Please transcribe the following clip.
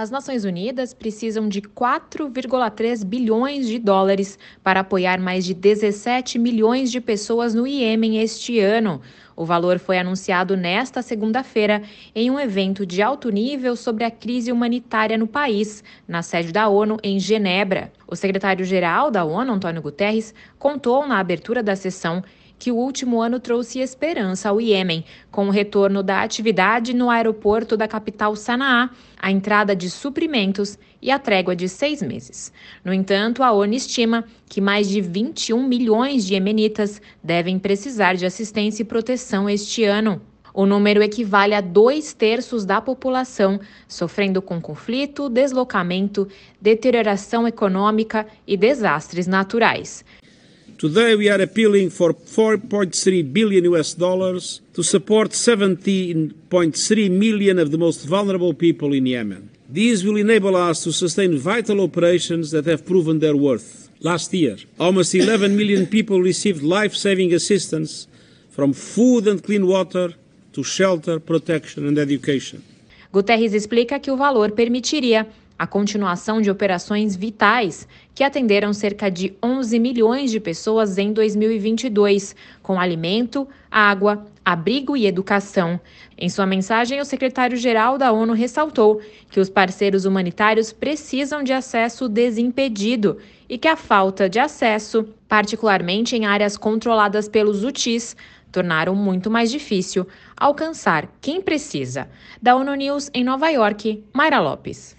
As Nações Unidas precisam de 4,3 bilhões de dólares para apoiar mais de 17 milhões de pessoas no Iêmen este ano. O valor foi anunciado nesta segunda-feira em um evento de alto nível sobre a crise humanitária no país, na sede da ONU em Genebra. O secretário-geral da ONU, Antônio Guterres, contou na abertura da sessão que o último ano trouxe esperança ao Iêmen, com o retorno da atividade no aeroporto da capital Sanaa, a entrada de suprimentos e a trégua de seis meses. No entanto, a ONU estima que mais de 21 milhões de iemenitas devem precisar de assistência e proteção este ano. O número equivale a dois terços da população sofrendo com conflito, deslocamento, deterioração econômica e desastres naturais. Today we are appealing for 4.3 billion US dollars to support 17.3 million of the most vulnerable people in Yemen. These will enable us to sustain vital operations that have proven their worth. Last year, almost 11 million people received life-saving assistance from food and clean water to shelter, protection and education. Guterres explica que o valor permitiria a continuação de operações vitais que atenderam cerca de 11 milhões de pessoas em 2022, com alimento, água, abrigo e educação. Em sua mensagem, o secretário-geral da ONU ressaltou que os parceiros humanitários precisam de acesso desimpedido e que a falta de acesso, particularmente em áreas controladas pelos UTIs, tornaram muito mais difícil alcançar quem precisa. Da ONU News em Nova York, Mayra Lopes.